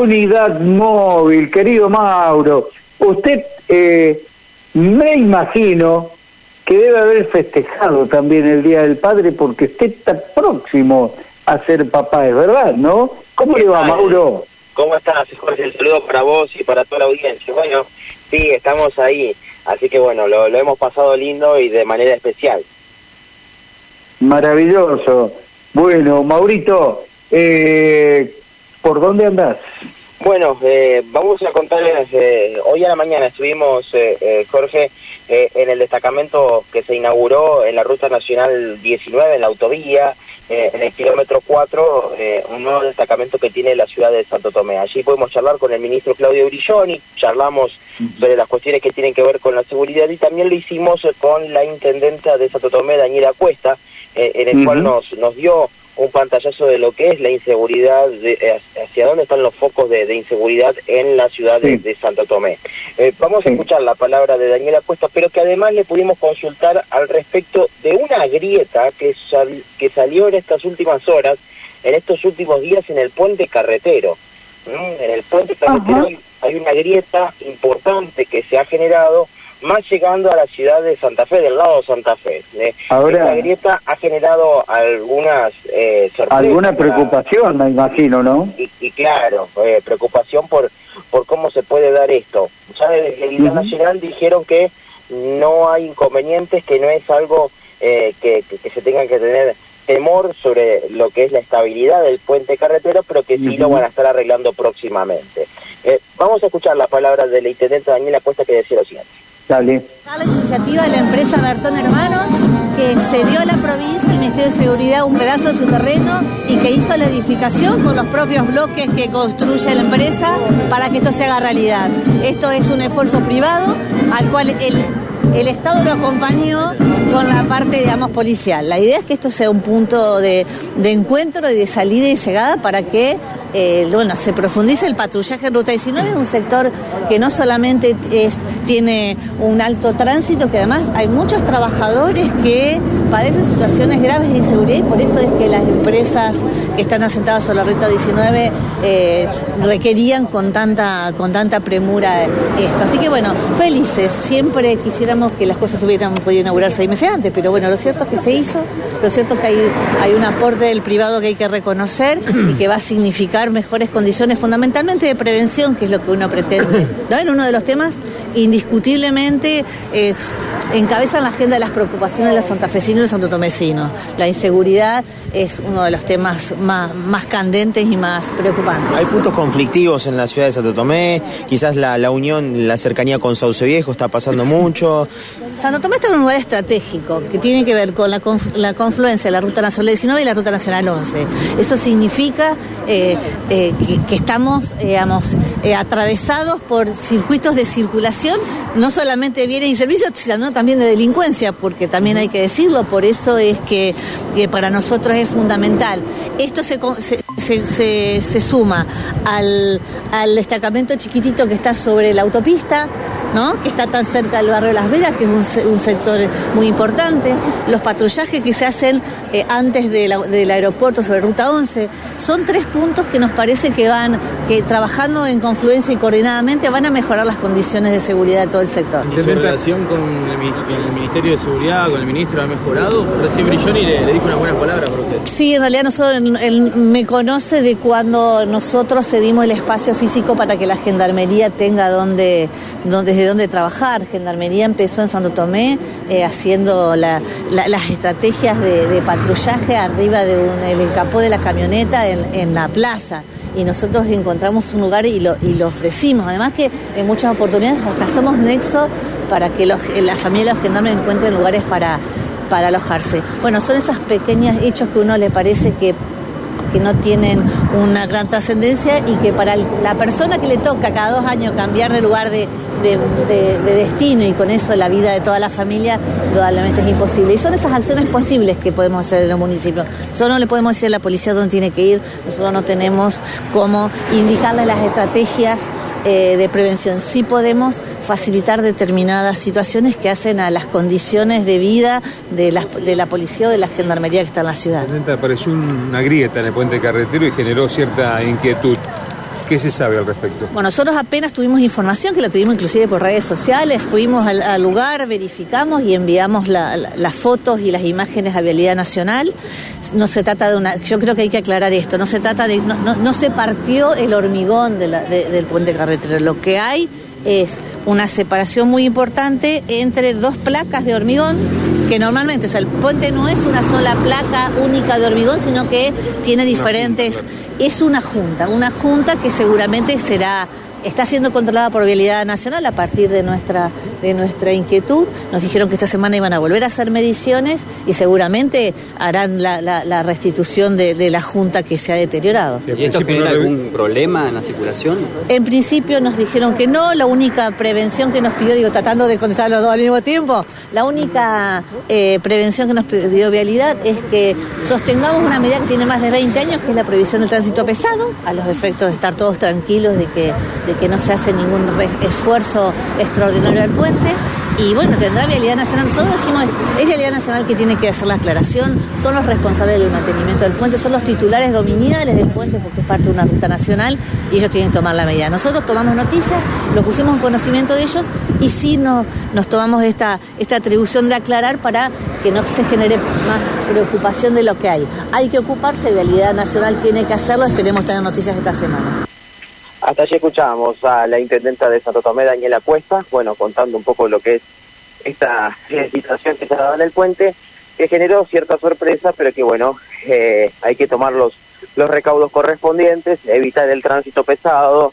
Unidad móvil, querido Mauro, usted eh, me imagino que debe haber festejado también el Día del Padre porque usted está próximo a ser papá, es verdad, ¿no? ¿Cómo le va, Mauro? ¿Cómo estás, Jorge? El saludo para vos y para toda la audiencia. Bueno, sí, estamos ahí, así que bueno, lo, lo hemos pasado lindo y de manera especial. Maravilloso. Bueno, Maurito, eh, ¿Por dónde andás? Bueno, eh, vamos a contarles, eh, hoy a la mañana estuvimos, eh, Jorge, en el destacamento que se inauguró en la Ruta Nacional 19, en la autovía, en el kilómetro 4, un nuevo destacamento que tiene la ciudad de Santo Tomé. Allí podemos charlar con el ministro Claudio Brilloni, charlamos sobre las cuestiones que tienen que ver con la seguridad y también lo hicimos con la intendenta de Santo Tomé, Daniela Cuesta, en el cual nos, nos dio un pantallazo de lo que es la inseguridad, de, eh, hacia dónde están los focos de, inseguridad en la ciudad de, Santo Tomé. Eh, vamos a escuchar la palabra de Daniela Cuesta, pero que además le pudimos consultar al respecto de una grieta que, que salió en estas últimas horas, en estos últimos días en el puente carretero. En el puente carretero hay una grieta importante que se ha generado más llegando a la ciudad de Santa Fe, del lado de Santa Fe. ¿eh? Ahora, Esta grieta ha generado algunas eh, Alguna preocupación, me imagino, ¿no? Y, claro, eh, preocupación por, por cómo se puede dar esto. Ya desde el uh Nacional dijeron que no hay inconvenientes, que no es algo eh, que, que, se tenga que tener temor sobre lo que es la estabilidad del puente carretero, pero que sí lo van a estar arreglando próximamente. vamos a escuchar las palabras del intendente Daniel Cuesta que decía lo siguiente. La iniciativa de la empresa Bertón Hermanos que cedió a la provincia y el Ministerio de Seguridad un pedazo de su terreno y que hizo la edificación con los propios bloques que construye la empresa para que esto se haga realidad. Esto es un esfuerzo privado al cual el, el Estado lo acompañó con la parte, digamos, policial. La idea es que esto sea un punto de, de encuentro y de salida y llegada para que eh, bueno, se profundiza el patrullaje en Ruta 19, es un sector que no solamente tiene un alto tránsito, que además hay muchos trabajadores que padecen situaciones graves de inseguridad y por eso es que las empresas que están asentadas sobre la Ruta 19 eh, requerían con tanta, con tanta premura esto. Así que bueno, felices, siempre quisiéramos que las cosas hubieran podido inaugurar seis meses antes, pero bueno, lo cierto es que se hizo, lo cierto es que hay, hay un aporte del privado que hay que reconocer y que va a significar mejores condiciones, fundamentalmente de prevención, que es lo que uno pretende. ¿no? En uno de los temas, indiscutiblemente, eh, encabezan la agenda de las preocupaciones de los santafesinos y los santotomecinos. La inseguridad es uno de los temas más, más candentes y más preocupantes. Hay puntos conflictivos en la ciudad de Santo Tomé, quizás la, la unión, la cercanía con Sauce Viejo está pasando mucho. Santo Tomé está en un lugar estratégico que tiene que ver con la, la confluencia de la Ruta Nacional 19 y la Ruta Nacional 11. Eso significa eh, eh, que, estamos, digamos, atravesados por circuitos de circulación, no solamente de bienes y servicios, sino también de delincuencia, porque también hay que decirlo, por eso es que, para nosotros es fundamental. Esto se, se, se, suma al, al destacamento chiquitito que está sobre la autopista, ¿no? que está tan cerca del barrio de Las Vegas, que es un, sector muy importante, los patrullajes que se hacen eh, antes del aeropuerto sobre Ruta 11, son tres puntos que nos parece que van, que trabajando en confluencia y coordinadamente van a mejorar las condiciones de seguridad de todo el sector. ¿Y su relación con el, Ministerio de Seguridad, con el ministro, ha mejorado? Recién Brilloni le, le dijo unas buenas palabras por usted. Sí, en realidad nosotros, él me conoce de cuando nosotros cedimos el espacio físico para que la gendarmería tenga donde, donde de dónde trabajar. Gendarmería empezó en Santo Tomé eh, haciendo las estrategias de, patrullaje arriba de un, el capó de la camioneta en, la plaza y nosotros encontramos un lugar y lo, y lo ofrecimos. Además que en muchas oportunidades hasta somos nexo para que los, la familia de los gendarmes encuentren lugares para, para alojarse. Bueno, son esos pequeños hechos que uno le parece que que no tienen una gran trascendencia y que para la persona que le toca cada dos años cambiar de lugar de, destino y con eso la vida de toda la familia, probablemente es imposible. Y son esas acciones posibles que podemos hacer en los municipios. Nosotros no le podemos decir a la policía dónde tiene que ir, nosotros no tenemos cómo indicarle las estrategias eh, de prevención. Sí podemos facilitar determinadas situaciones que hacen a las condiciones de vida de la, de la policía o de la gendarmería que está en la ciudad. Apareció una grieta en el puente carretero y generó cierta inquietud. ¿Qué se sabe al respecto? Bueno, nosotros apenas tuvimos información, que la tuvimos inclusive por redes sociales, fuimos al, lugar, verificamos y enviamos las fotos y las imágenes a Vialidad Nacional. No se trata de una, yo creo que hay que aclarar esto, no se trata de, no, se partió el hormigón del puente carretero, lo que hay es una separación muy importante entre dos placas de hormigón que normalmente, o sea, el puente no es una sola placa única de hormigón, sino que tiene diferentes, es una junta, una junta que seguramente será está siendo controlada por Vialidad Nacional a partir de nuestra, de nuestra inquietud. Nos dijeron que esta semana iban a volver a hacer mediciones y seguramente harán la, la, restitución de, la Junta que se ha deteriorado. ¿Y esto genera algún problema en la circulación? En principio nos dijeron que no, la única prevención que nos pidió, digo, tratando de contestar los dos al mismo tiempo, la única eh, prevención que nos pidió Vialidad es que sostengamos una medida que tiene más de 20 años, que es la prohibición del tránsito pesado, a los efectos de estar todos tranquilos de que de que no se hace ningún esfuerzo extraordinario al puente. Y bueno, tendrá Vialidad Nacional, solo decimos, es, Vialidad Nacional que tiene que hacer la aclaración, son los responsables del mantenimiento del puente, son los titulares dominiales del puente porque es parte de una ruta nacional y ellos tienen que tomar la medida. Nosotros tomamos noticias, lo pusimos en conocimiento de ellos y sí no, nos tomamos esta, esta atribución de aclarar para que no se genere más preocupación de lo que hay. Hay que ocuparse, Vialidad Nacional tiene que hacerlo, esperemos tener noticias esta semana. Hasta allí escuchábamos a la intendenta de Santo Tomé, Daniela Cuesta, bueno, contando un poco lo que es esta situación que se ha dado en el puente, que generó cierta sorpresa, pero que bueno, eh, hay que tomar los, los recaudos correspondientes, evitar el tránsito pesado,